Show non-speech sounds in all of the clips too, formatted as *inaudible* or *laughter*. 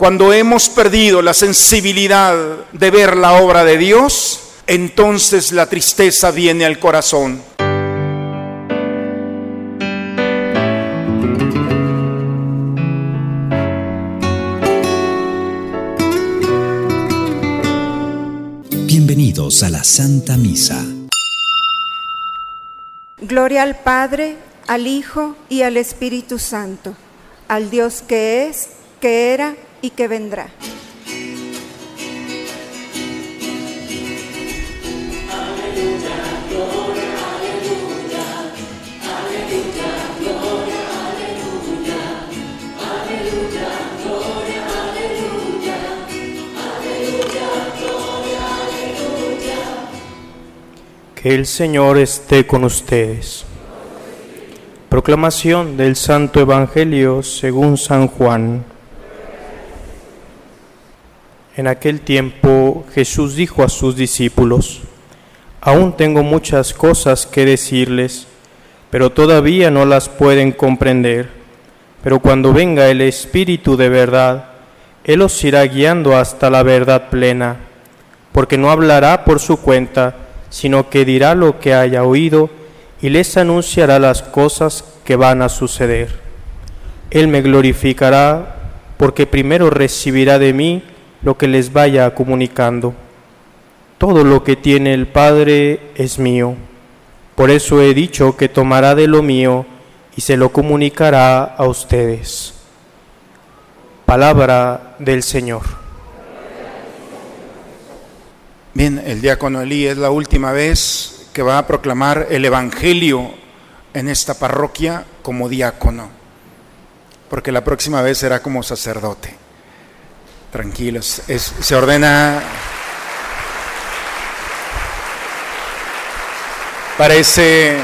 Cuando hemos perdido la sensibilidad de ver la obra de Dios, entonces la tristeza viene al corazón. Bienvenidos a la Santa Misa. Gloria al Padre, al Hijo y al Espíritu Santo, al Dios que es, que era y que vendrá. Que el Señor esté con ustedes. Proclamación del Santo Evangelio según San Juan. En aquel tiempo Jesús dijo a sus discípulos, Aún tengo muchas cosas que decirles, pero todavía no las pueden comprender. Pero cuando venga el Espíritu de verdad, Él os irá guiando hasta la verdad plena, porque no hablará por su cuenta, sino que dirá lo que haya oído y les anunciará las cosas que van a suceder. Él me glorificará porque primero recibirá de mí lo que les vaya comunicando. Todo lo que tiene el Padre es mío. Por eso he dicho que tomará de lo mío y se lo comunicará a ustedes. Palabra del Señor. Bien, el diácono Elí es la última vez que va a proclamar el Evangelio en esta parroquia como diácono, porque la próxima vez será como sacerdote. Tranquilos, se ordena... Parece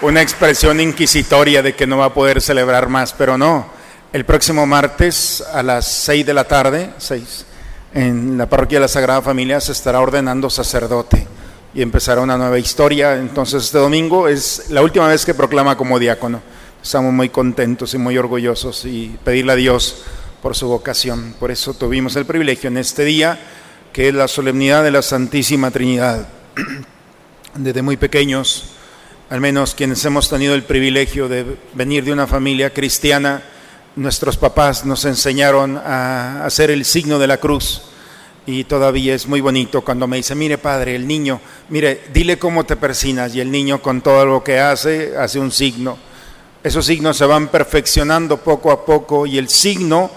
una expresión inquisitoria de que no va a poder celebrar más, pero no. El próximo martes a las seis de la tarde, seis, en la parroquia de la Sagrada Familia se estará ordenando sacerdote y empezará una nueva historia. Entonces este domingo es la última vez que proclama como diácono. Estamos muy contentos y muy orgullosos y pedirle a Dios por su vocación. Por eso tuvimos el privilegio en este día, que es la solemnidad de la Santísima Trinidad. *clears throat* Desde muy pequeños, al menos quienes hemos tenido el privilegio de venir de una familia cristiana, nuestros papás nos enseñaron a hacer el signo de la cruz y todavía es muy bonito cuando me dice, mire padre, el niño, mire, dile cómo te persinas y el niño con todo lo que hace, hace un signo. Esos signos se van perfeccionando poco a poco y el signo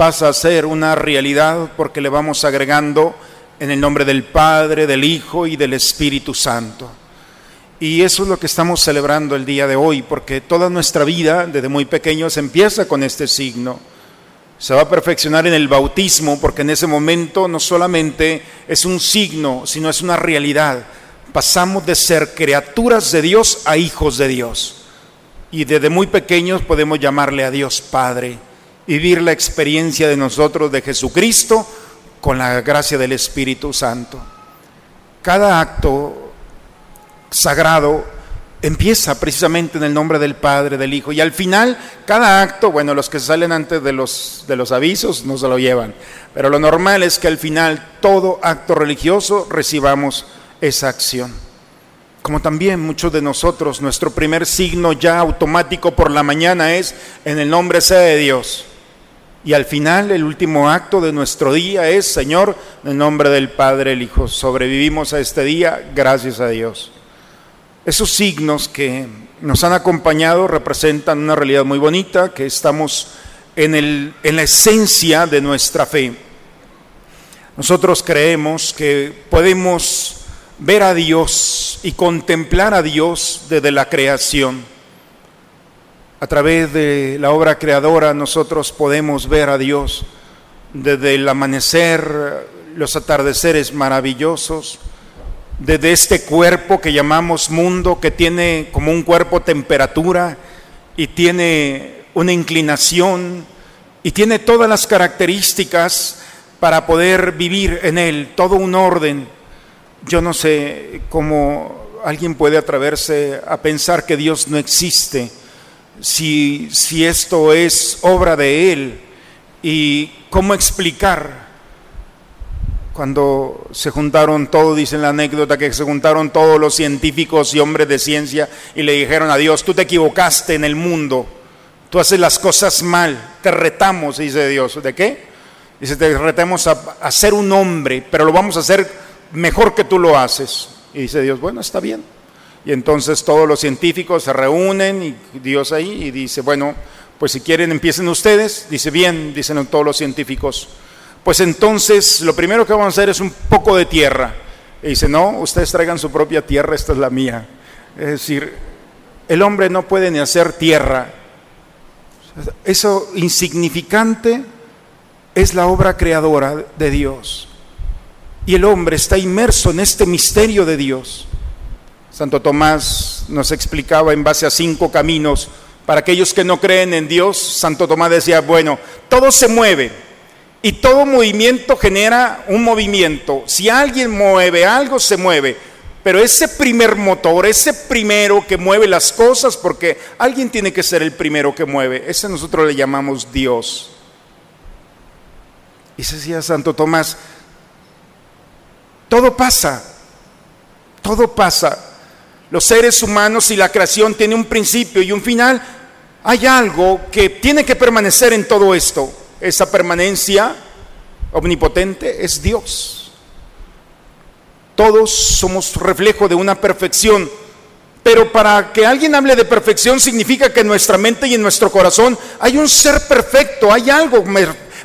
pasa a ser una realidad porque le vamos agregando en el nombre del Padre, del Hijo y del Espíritu Santo. Y eso es lo que estamos celebrando el día de hoy, porque toda nuestra vida, desde muy pequeños, empieza con este signo. Se va a perfeccionar en el bautismo, porque en ese momento no solamente es un signo, sino es una realidad. Pasamos de ser criaturas de Dios a hijos de Dios. Y desde muy pequeños podemos llamarle a Dios Padre, vivir la experiencia de nosotros de Jesucristo con la gracia del Espíritu Santo. Cada acto sagrado empieza precisamente en el nombre del Padre, del Hijo, y al final cada acto, bueno, los que salen antes de los, de los avisos no se lo llevan, pero lo normal es que al final todo acto religioso recibamos esa acción. Como también muchos de nosotros, nuestro primer signo ya automático por la mañana es en el nombre sea de Dios. Y al final el último acto de nuestro día es, Señor, en nombre del Padre, el Hijo. Sobrevivimos a este día, gracias a Dios. Esos signos que nos han acompañado representan una realidad muy bonita, que estamos en, el, en la esencia de nuestra fe. Nosotros creemos que podemos ver a Dios y contemplar a Dios desde la creación. A través de la obra creadora nosotros podemos ver a Dios desde el amanecer, los atardeceres maravillosos, desde este cuerpo que llamamos mundo, que tiene como un cuerpo temperatura y tiene una inclinación y tiene todas las características para poder vivir en él, todo un orden. Yo no sé cómo alguien puede atreverse a pensar que Dios no existe, si, si esto es obra de Él ¿Y cómo explicar? Cuando se juntaron todos, dicen la anécdota, que se juntaron todos los científicos y hombres de ciencia y le dijeron a Dios, tú te equivocaste en el mundo, tú haces las cosas mal, te retamos, dice Dios. ¿De qué? Dice, te retamos a, a ser un hombre, pero lo vamos a hacer mejor que tú lo haces. Y dice Dios, bueno, está bien. Y entonces todos los científicos se reúnen y Dios ahí y dice, bueno, pues si quieren empiecen ustedes. Dice, bien, dicen todos los científicos. Pues entonces lo primero que vamos a hacer es un poco de tierra. Y dice, no, ustedes traigan su propia tierra, esta es la mía. Es decir, el hombre no puede ni hacer tierra. Eso insignificante es la obra creadora de Dios. Y el hombre está inmerso en este misterio de Dios. Santo Tomás nos explicaba en base a cinco caminos. Para aquellos que no creen en Dios, Santo Tomás decía, bueno, todo se mueve y todo movimiento genera un movimiento. Si alguien mueve algo, se mueve. Pero ese primer motor, ese primero que mueve las cosas, porque alguien tiene que ser el primero que mueve, ese nosotros le llamamos Dios. Y se decía Santo Tomás, todo pasa, todo pasa. Los seres humanos y la creación tienen un principio y un final. Hay algo que tiene que permanecer en todo esto. Esa permanencia omnipotente es Dios. Todos somos reflejo de una perfección. Pero para que alguien hable de perfección significa que en nuestra mente y en nuestro corazón hay un ser perfecto, hay algo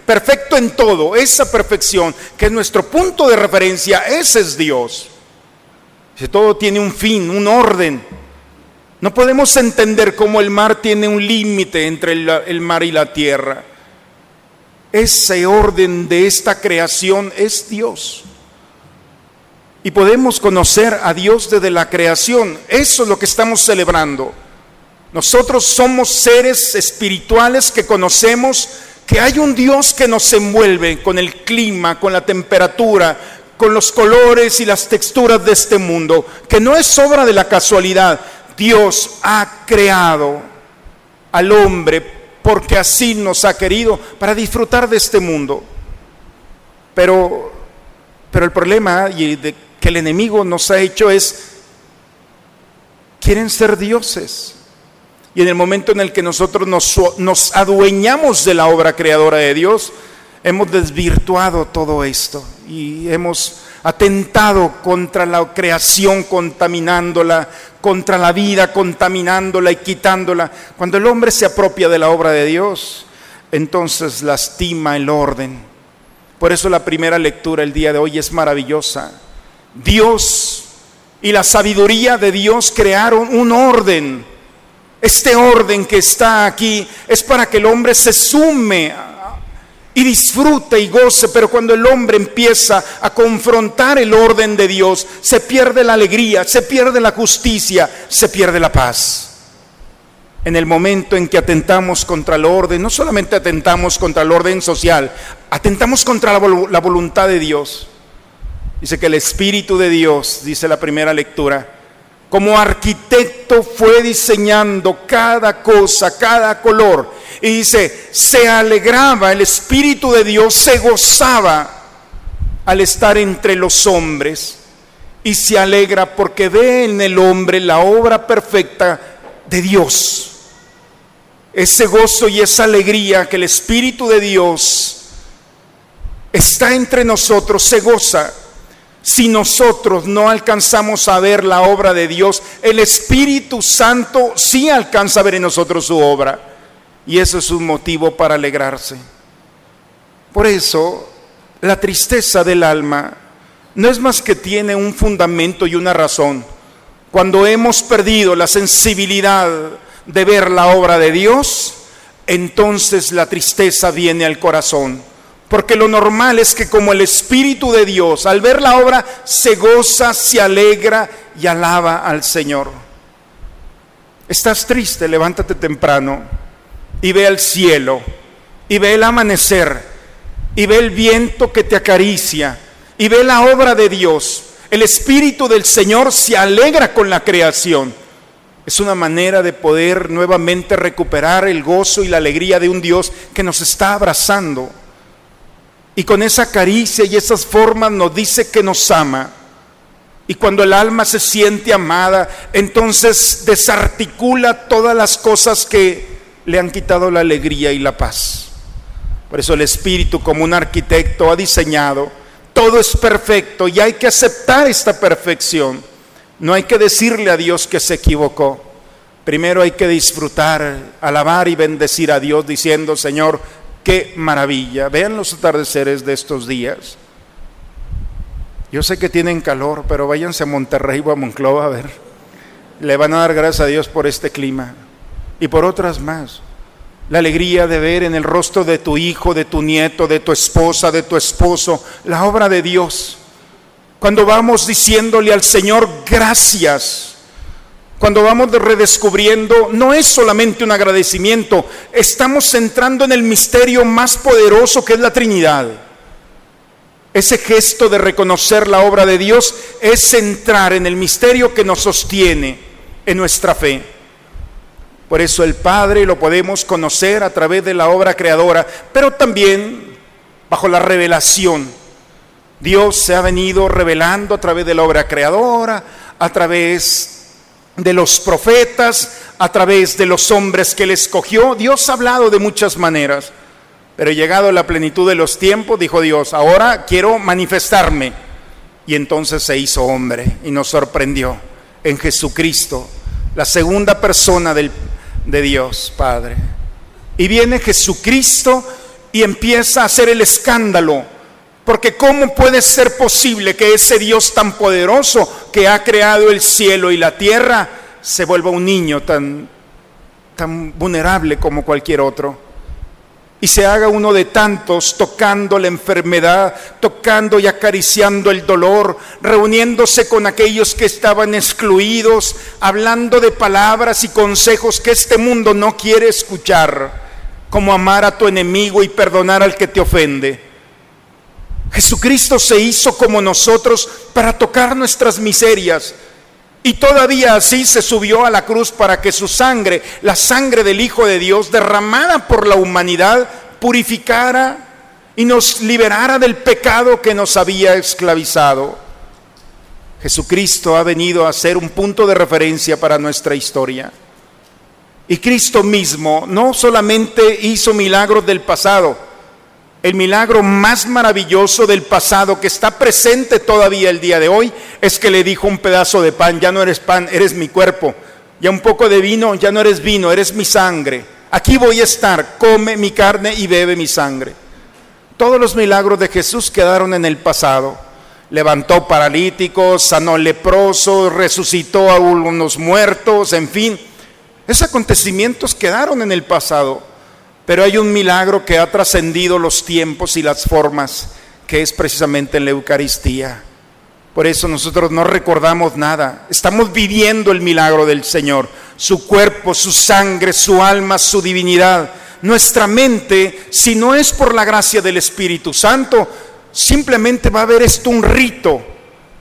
perfecto en todo, esa perfección, que es nuestro punto de referencia, ese es Dios. Todo tiene un fin, un orden. No podemos entender cómo el mar tiene un límite entre el, el, mar y la tierra. Ese orden de esta creación es Dios. Y podemos conocer a Dios desde la creación. Eso es lo que estamos celebrando. Nosotros somos seres espirituales que conocemos que hay un Dios que nos envuelve con el clima, con la temperatura, con los colores y las texturas de este mundo, que no es obra de la casualidad. Dios ha creado al hombre porque así nos ha querido para disfrutar de este mundo. Pero, pero el problema y que el enemigo nos ha hecho es, quieren ser dioses. Y en el momento en el que nosotros nos, nos adueñamos de la obra creadora de Dios, hemos desvirtuado todo esto y hemos atentado contra la creación contaminándola, contra la vida contaminándola y quitándola. Cuando el hombre se apropia de la obra de Dios, entonces lastima el orden. Por eso la primera lectura el día de hoy es maravillosa. Dios y la sabiduría de Dios crearon un orden este orden que está aquí es para que el hombre se sume y disfrute y goce, pero cuando el hombre empieza a confrontar el orden de Dios, se pierde la alegría, se pierde la justicia, se pierde la paz. En el momento en que atentamos contra el orden, no solamente atentamos contra el orden social, atentamos contra la, la voluntad de Dios. Dice que el Espíritu de Dios, dice la primera lectura, como arquitecto fue diseñando cada cosa, cada color. Y dice, se alegraba, el Espíritu de Dios se gozaba al estar entre los hombres y se alegra porque ve en el hombre la obra perfecta de Dios. Ese gozo y esa alegría que el Espíritu de Dios está entre nosotros se goza si nosotros no alcanzamos a ver la obra de Dios, el Espíritu Santo sí alcanza a ver en nosotros su obra. Y eso es un motivo para alegrarse. Por eso, la tristeza del alma no es más que tiene un fundamento y una razón. Cuando hemos perdido la sensibilidad de ver la obra de Dios, entonces la tristeza viene al corazón porque lo normal es que como el Espíritu de Dios, al ver la obra, se goza, se alegra y alaba al Señor. Estás triste, levántate temprano y ve al cielo, y ve el amanecer, y ve el viento que te acaricia, y ve la obra de Dios. El Espíritu del Señor se alegra con la creación. Es una manera de poder nuevamente recuperar el gozo y la alegría de un Dios que nos está abrazando. Y con esa caricia y esas formas nos dice que nos ama. Y cuando el alma se siente amada, entonces desarticula todas las cosas que le han quitado la alegría y la paz. Por eso el Espíritu, como un arquitecto, ha diseñado, todo es perfecto y hay que aceptar esta perfección. No hay que decirle a Dios que se equivocó. Primero hay que disfrutar, alabar y bendecir a Dios diciendo, Señor, qué maravilla. Vean los atardeceres de estos días. Yo sé que tienen calor, pero váyanse a Monterrey o a Monclova a ver. Le van a dar gracias a Dios por este clima y por otras más. La alegría de ver en el rostro de tu hijo, de tu nieto, de tu esposa, de tu esposo, la obra de Dios. Cuando vamos diciéndole al Señor gracias, cuando vamos redescubriendo, no es solamente un agradecimiento, estamos entrando en el misterio más poderoso que es la Trinidad. Ese gesto de reconocer la obra de Dios es entrar en el misterio que nos sostiene en nuestra fe. Por eso el Padre lo podemos conocer a través de la obra creadora, pero también bajo la revelación. Dios se ha venido revelando a través de la obra creadora, a través de los profetas, a través de los hombres que Él escogió. Dios ha hablado de muchas maneras, pero llegado a la plenitud de los tiempos, dijo Dios, ahora quiero manifestarme. Y entonces se hizo hombre y nos sorprendió en Jesucristo, la segunda persona del de Dios, Padre. Y viene Jesucristo y empieza a hacer el escándalo. Porque ¿cómo puede ser posible que ese Dios tan poderoso que ha creado el cielo y la tierra se vuelva un niño tan, tan vulnerable como cualquier otro? y se haga uno de tantos tocando la enfermedad, tocando y acariciando el dolor, reuniéndose con aquellos que estaban excluidos, hablando de palabras y consejos que este mundo no quiere escuchar, como amar a tu enemigo y perdonar al que te ofende. Jesucristo se hizo como nosotros para tocar nuestras miserias, y todavía así se subió a la cruz para que su sangre, la sangre del Hijo de Dios, derramada por la humanidad, purificara y nos liberara del pecado que nos había esclavizado. Jesucristo ha venido a ser un punto de referencia para nuestra historia. Y Cristo mismo no solamente hizo milagros del pasado, el milagro más maravilloso del pasado que está presente todavía el día de hoy es que le dijo un pedazo de pan, ya no eres pan, eres mi cuerpo. Ya un poco de vino, ya no eres vino, eres mi sangre. Aquí voy a estar, come mi carne y bebe mi sangre. Todos los milagros de Jesús quedaron en el pasado. Levantó paralíticos, sanó leprosos, resucitó a unos muertos, en fin. Esos acontecimientos quedaron en el pasado. Pero hay un milagro que ha trascendido los tiempos y las formas, que es precisamente en la Eucaristía. Por eso nosotros no recordamos nada. Estamos viviendo el milagro del Señor. Su cuerpo, su sangre, su alma, su divinidad. Nuestra mente, si no es por la gracia del Espíritu Santo, simplemente va a haber esto un rito.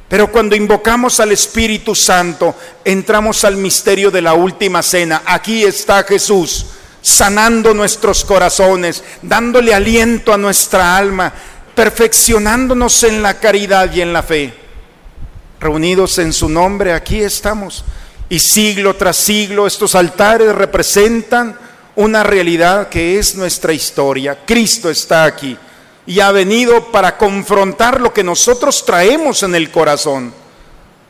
Pero cuando invocamos al Espíritu Santo, entramos al misterio de la última cena. Aquí está Jesús sanando nuestros corazones, dándole aliento a nuestra alma, perfeccionándonos en la caridad y en la fe. Reunidos en su nombre, aquí estamos. Y siglo tras siglo estos altares representan una realidad que es nuestra historia. Cristo está aquí y ha venido para confrontar lo que nosotros traemos en el corazón.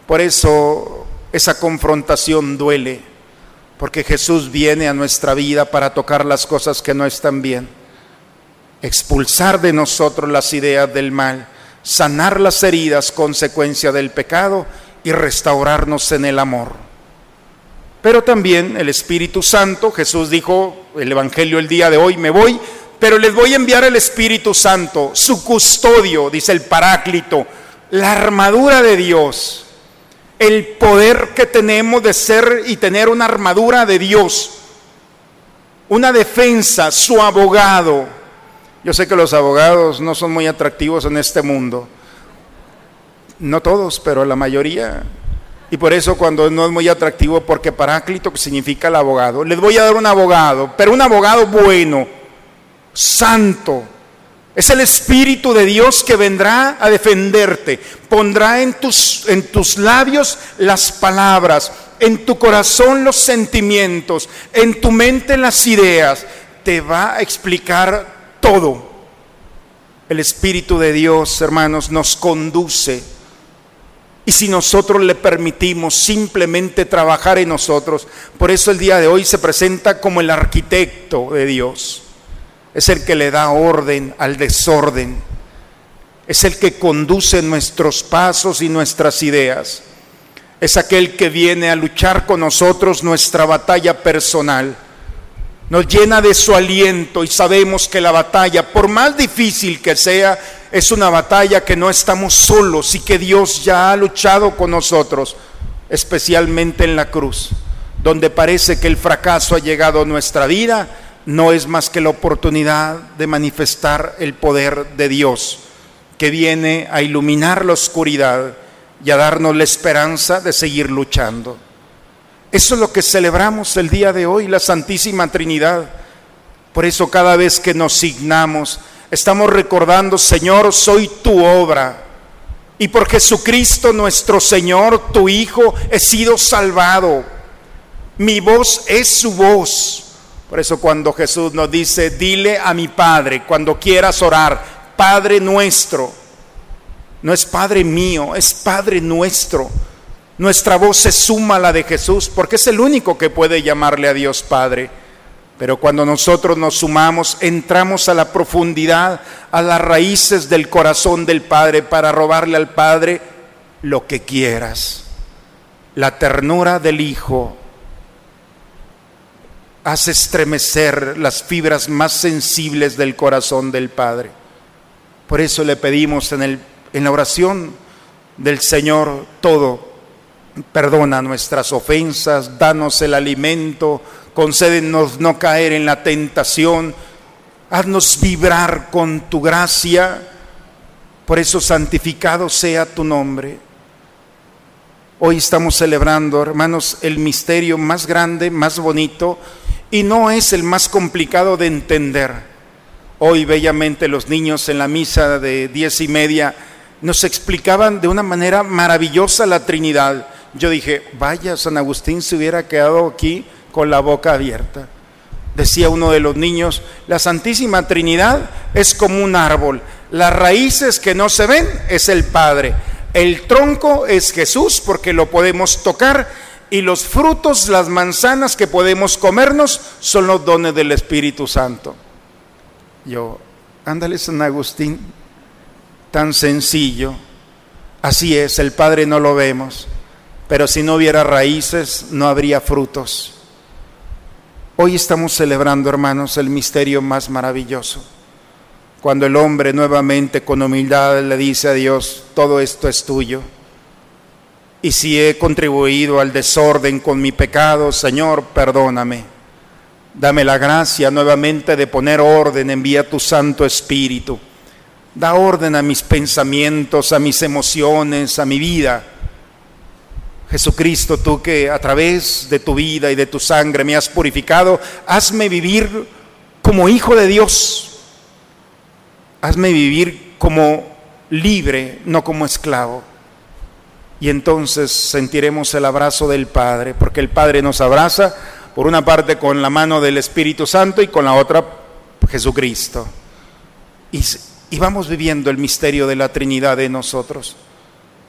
Por eso esa confrontación duele porque Jesús viene a nuestra vida para tocar las cosas que no están bien, expulsar de nosotros las ideas del mal, sanar las heridas consecuencia del pecado y restaurarnos en el amor. Pero también el Espíritu Santo, Jesús dijo, el Evangelio el día de hoy, me voy, pero les voy a enviar el Espíritu Santo, su custodio, dice el Paráclito, la armadura de Dios el poder que tenemos de ser y tener una armadura de Dios, una defensa, su abogado. Yo sé que los abogados no son muy atractivos en este mundo, no todos, pero la mayoría. Y por eso cuando no es muy atractivo, porque paráclito que significa el abogado, les voy a dar un abogado, pero un abogado bueno, santo. Es el Espíritu de Dios que vendrá a defenderte, pondrá en tus, en tus labios las palabras, en tu corazón los sentimientos, en tu mente las ideas, te va a explicar todo. El Espíritu de Dios, hermanos, nos conduce. Y si nosotros le permitimos simplemente trabajar en nosotros, por eso el día de hoy se presenta como el arquitecto de Dios. Es el que le da orden al desorden. Es el que conduce nuestros pasos y nuestras ideas. Es aquel que viene a luchar con nosotros nuestra batalla personal nos llena de su aliento y sabemos que la batalla, por más difícil que sea, es una batalla que no estamos solos y que Dios ya ha luchado con nosotros, especialmente en la cruz, donde parece que el fracaso ha llegado a nuestra vida, no es más que la oportunidad de manifestar el poder de Dios, que viene a iluminar la oscuridad y a darnos la esperanza de seguir luchando. Eso es lo que celebramos el día de hoy, la Santísima Trinidad. Por eso cada vez que nos signamos, estamos recordando, Señor, soy tu obra. Y por Jesucristo nuestro Señor, tu Hijo, he sido salvado. Mi voz es su voz. Por eso cuando Jesús nos dice, dile a mi Padre, cuando quieras orar, Padre nuestro, no es Padre mío, es Padre nuestro. Nuestra voz se suma a la de Jesús porque es el único que puede llamarle a Dios Padre. Pero cuando nosotros nos sumamos, entramos a la profundidad, a las raíces del corazón del Padre para robarle al Padre lo que quieras. La ternura del Hijo hace estremecer las fibras más sensibles del corazón del Padre. Por eso le pedimos en, el, en la oración del Señor todo Perdona nuestras ofensas, danos el alimento, concédenos no caer en la tentación, haznos vibrar con tu gracia, por eso santificado sea tu nombre. Hoy estamos celebrando, hermanos, el misterio más grande, más bonito, y no es el más complicado de entender. Hoy bellamente los niños en la misa de diez y media nos explicaban de una manera maravillosa la Trinidad yo dije, vaya, San Agustín se hubiera quedado aquí con la boca abierta. Decía uno de los niños, la Santísima Trinidad es como un árbol. Las raíces que no se ven es el Padre. El tronco es Jesús porque lo podemos tocar y los frutos, las manzanas que podemos comernos son los dones del Espíritu Santo. Yo, ándale San Agustín, tan sencillo. Así es, el Padre no lo vemos pero si no hubiera raíces, no habría frutos. Hoy estamos celebrando, hermanos, el misterio más maravilloso. Cuando el hombre nuevamente con humildad le dice a Dios, todo esto es tuyo. Y si he contribuido al desorden con mi pecado, Señor, perdóname. Dame la gracia nuevamente de poner orden, envía tu Santo Espíritu. Da orden a mis pensamientos, a mis emociones, a mi vida Jesucristo, tú que a través de tu vida y de tu sangre me has purificado, hazme vivir como hijo de Dios. Hazme vivir como libre, no como esclavo. Y entonces sentiremos el abrazo del Padre, porque el Padre nos abraza, por una parte con la mano del Espíritu Santo y con la otra Jesucristo. Y, vamos viviendo el misterio de la Trinidad de nosotros.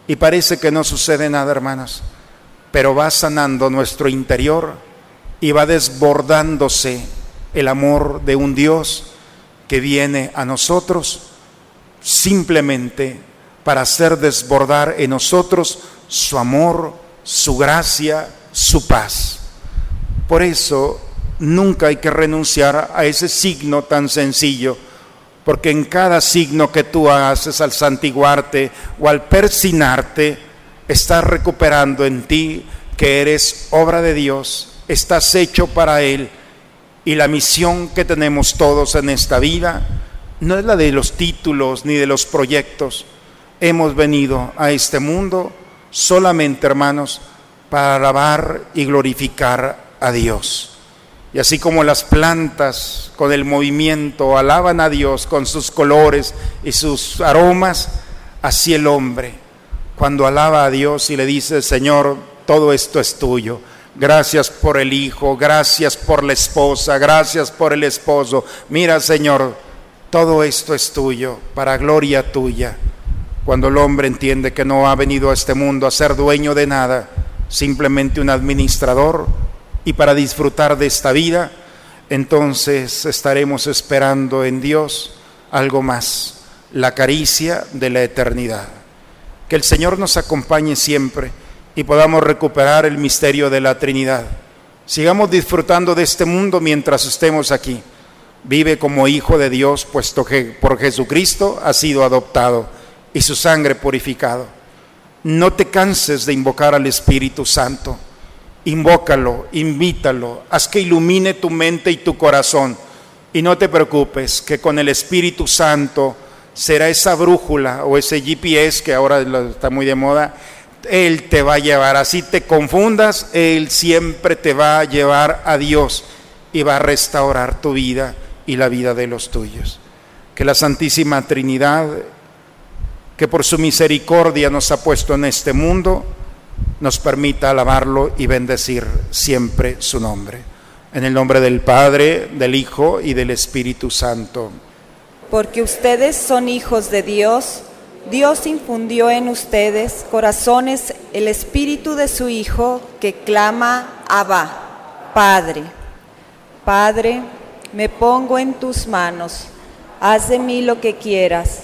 Y parece que no sucede nada, hermanas pero va sanando nuestro interior y va desbordándose el amor de un Dios que viene a nosotros simplemente para hacer desbordar en nosotros su amor, su gracia, su paz. Por eso nunca hay que renunciar a ese signo tan sencillo, porque en cada signo que tú haces al santiguarte o al persinarte, estás recuperando en ti que eres obra de Dios, estás hecho para Él y la misión que tenemos todos en esta vida no es la de los títulos ni de los proyectos. Hemos venido a este mundo solamente, hermanos, para alabar y glorificar a Dios. Y así como las plantas con el movimiento alaban a Dios con sus colores y sus aromas, así el hombre, cuando alaba a Dios y le dice, Señor, todo esto es tuyo. Gracias por el hijo, gracias por la esposa, gracias por el esposo. Mira, Señor, todo esto es tuyo, para gloria tuya. Cuando el hombre entiende que no ha venido a este mundo a ser dueño de nada, simplemente un administrador, y para disfrutar de esta vida, entonces estaremos esperando en Dios algo más, la caricia de la eternidad. Que el Señor nos acompañe siempre y podamos recuperar el misterio de la Trinidad. Sigamos disfrutando de este mundo mientras estemos aquí. Vive como hijo de Dios, puesto que por Jesucristo ha sido adoptado y su sangre purificado. No te canses de invocar al Espíritu Santo. Invócalo, invítalo, haz que ilumine tu mente y tu corazón. Y no te preocupes, que con el Espíritu Santo será esa brújula o ese GPS que ahora está muy de moda. Él te va a llevar, así te confundas, Él siempre te va a llevar a Dios y va a restaurar tu vida y la vida de los tuyos. Que la Santísima Trinidad que por su misericordia nos ha puesto en este mundo, nos permita alabarlo y bendecir siempre su nombre. En el nombre del Padre, del Hijo y del Espíritu Santo. Porque ustedes son hijos de Dios, Dios infundió en ustedes corazones el espíritu de su Hijo que clama Abba, Padre. Padre, me pongo en tus manos, haz de mí lo que quieras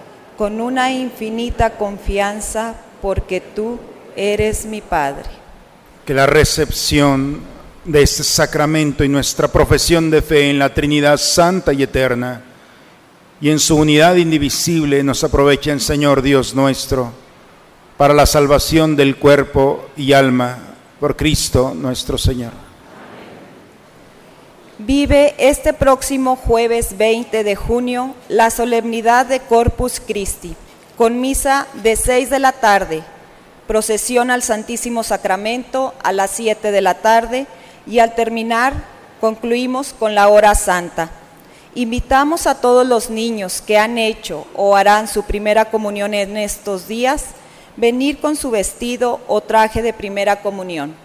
con una infinita confianza porque tú eres mi Padre. Que la recepción de este sacramento y nuestra profesión de fe en la Trinidad Santa y Eterna y en su unidad indivisible nos aprovechen, Señor Dios nuestro, para la salvación del cuerpo y alma por Cristo nuestro Señor. Vive este próximo jueves 20 de junio la solemnidad de Corpus Christi, con misa de 6 de la tarde, procesión al Santísimo Sacramento a las 7 de la tarde y al terminar concluimos con la hora santa. Invitamos a todos los niños que han hecho o harán su primera comunión en estos días venir con su vestido o traje de primera comunión.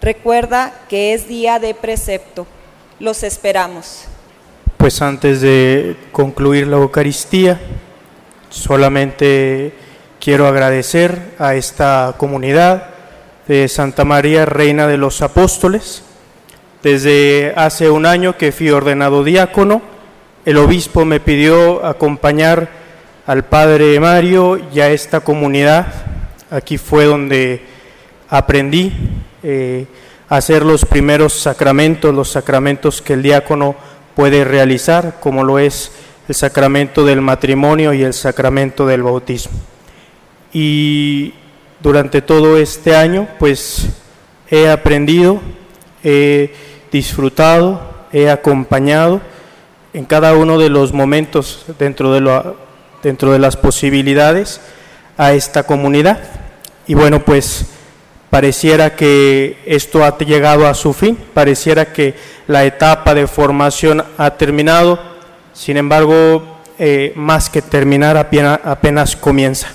Recuerda que es día de precepto. Los esperamos. Pues antes de concluir la Eucaristía, solamente quiero agradecer a esta comunidad de Santa María, Reina de los Apóstoles. Desde hace un año que fui ordenado diácono, el obispo me pidió acompañar al Padre Mario y a esta comunidad. Aquí fue donde aprendí. Eh, hacer los primeros sacramentos, los sacramentos que el diácono puede realizar, como lo es el sacramento del matrimonio y el sacramento del bautismo. Y durante todo este año, pues he aprendido, he disfrutado, he acompañado en cada uno de los momentos dentro de, lo, dentro de las posibilidades a esta comunidad. Y bueno, pues Pareciera que esto ha llegado a su fin, pareciera que la etapa de formación ha terminado, sin embargo, eh, más que terminar apenas, comienza.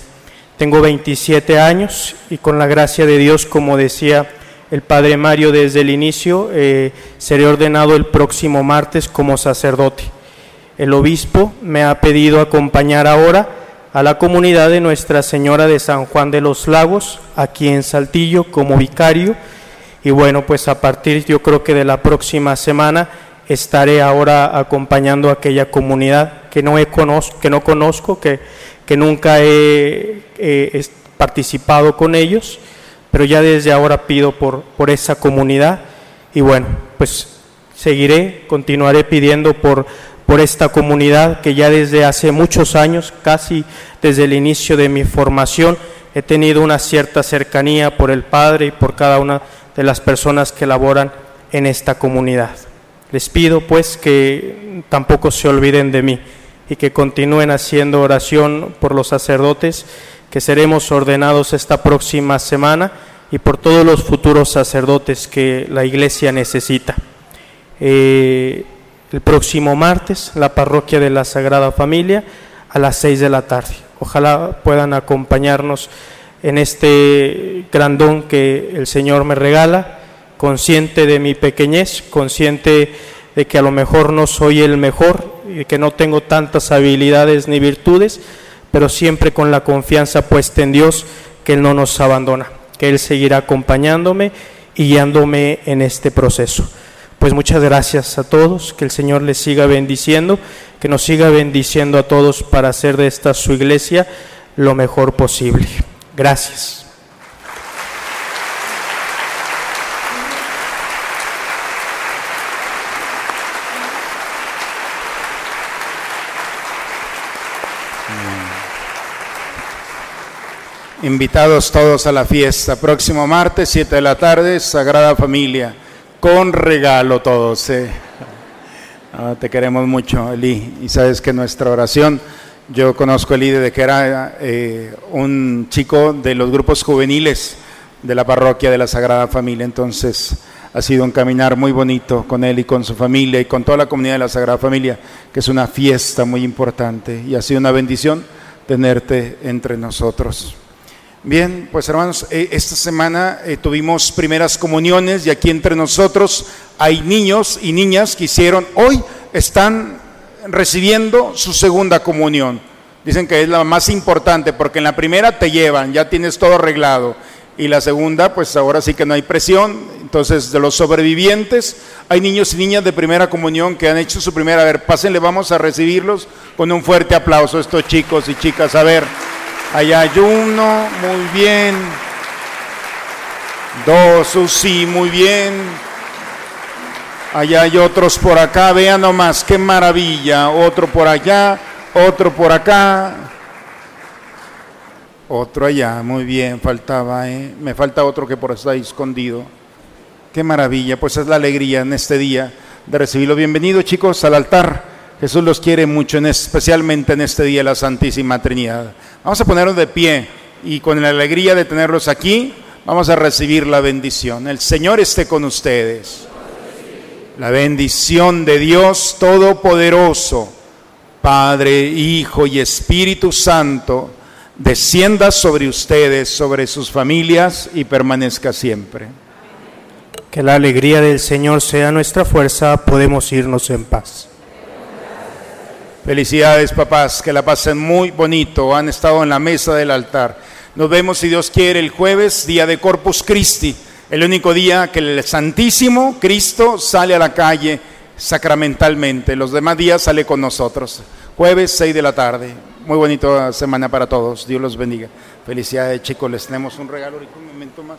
Tengo 27 años y con la gracia de Dios, como decía el Padre Mario desde el inicio, eh, seré ordenado el próximo martes como sacerdote. El obispo me ha pedido acompañar ahora a la comunidad de Nuestra Señora de San Juan de los Lagos, aquí en Saltillo, como vicario. Y bueno, pues a partir yo creo que de la próxima semana estaré ahora acompañando a aquella comunidad que no, he que no conozco, que, que nunca he, he participado con ellos, pero ya desde ahora pido por, por esa comunidad y bueno, pues seguiré, continuaré pidiendo por, por esta comunidad que ya desde hace muchos años, casi desde el inicio de mi formación, he tenido una cierta cercanía por el Padre y por cada una de las personas que laboran en esta comunidad. Les pido pues que tampoco se olviden de mí y que continúen haciendo oración por los sacerdotes que seremos ordenados esta próxima semana y por todos los futuros sacerdotes que la Iglesia necesita. Eh, el próximo martes, la parroquia de la Sagrada Familia, a las seis de la tarde. Ojalá puedan acompañarnos en este gran don que el Señor me regala, consciente de mi pequeñez, consciente de que a lo mejor no soy el mejor y que no tengo tantas habilidades ni virtudes, pero siempre con la confianza puesta en Dios que Él no nos abandona, que Él seguirá acompañándome y guiándome en este proceso. Pues muchas gracias a todos, que el Señor les siga bendiciendo, que nos siga bendiciendo a todos para hacer de esta su iglesia lo mejor posible. Gracias. Invitados todos a la fiesta, próximo martes, 7 de la tarde, Sagrada Familia, con regalo todos. ¿eh? Te queremos mucho, Eli, y sabes que nuestra oración, yo conozco a Eli desde que era eh, un chico de los grupos juveniles de la parroquia de la Sagrada Familia, entonces ha sido un caminar muy bonito con él y con su familia y con toda la comunidad de la Sagrada Familia, que es una fiesta muy importante y ha sido una bendición tenerte entre nosotros. Bien, pues hermanos, eh, esta semana eh, tuvimos primeras comuniones y aquí entre nosotros hay niños y niñas que hicieron, hoy están recibiendo su segunda comunión. Dicen que es la más importante porque en la primera te llevan, ya tienes todo arreglado. Y la segunda, pues ahora sí que no hay presión. Entonces, de los sobrevivientes, hay niños y niñas de primera comunión que han hecho su primera. A ver, pásenle, vamos a recibirlos con un fuerte aplauso estos chicos y chicas. A ver. Hay uno, muy bien. Dos, sí, muy bien. Allá hay otros por acá, vean nomás, qué maravilla. Otro por allá, otro por acá. Otro allá, muy bien, faltaba, ¿eh? Me falta otro que por ahí escondido. Qué maravilla, pues es la alegría en este día de recibirlo. Bienvenidos chicos al altar. Jesús los quiere mucho, especialmente en este día de la Santísima Trinidad. Vamos a ponernos de pie y con la alegría de tenerlos aquí, vamos a recibir la bendición. El Señor esté con ustedes. La bendición de Dios Todopoderoso, Padre, Hijo y Espíritu Santo, descienda sobre ustedes, sobre sus familias y permanezca siempre. Que la alegría del Señor sea nuestra fuerza, podemos irnos en paz. Felicidades papás, que la pasen muy bonito, han estado en la mesa del altar. Nos vemos si Dios quiere el jueves, día de Corpus Christi, el único día que el Santísimo Cristo sale a la calle sacramentalmente, los demás días sale con nosotros. Jueves 6 de la tarde. Muy bonita semana para todos. Dios los bendiga. Felicidades chicos, les tenemos un regalo y un momento más.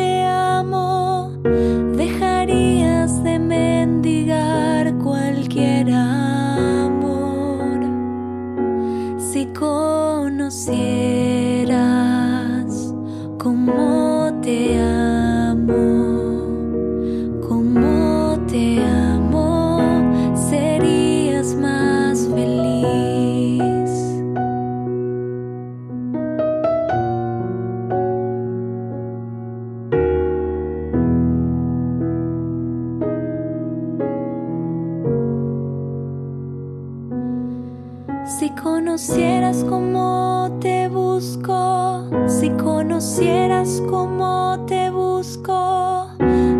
Si conocieras cómo te busco,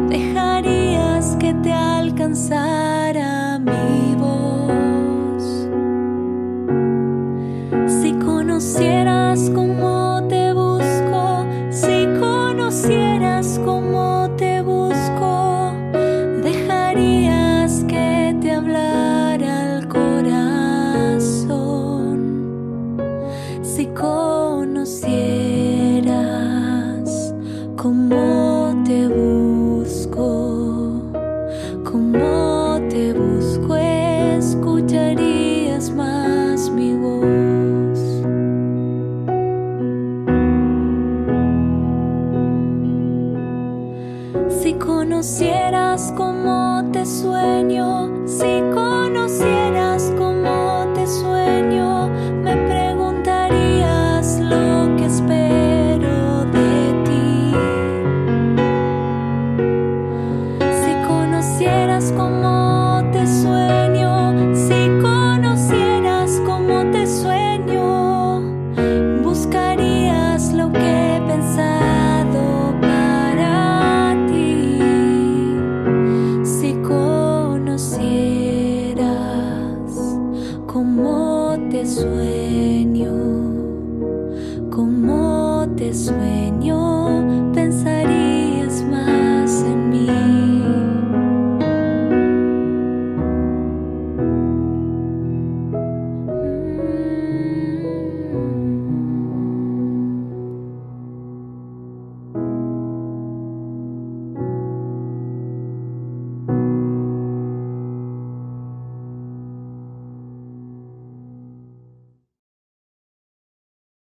dejarías que te alcanzara mi voz. Si conocieras cómo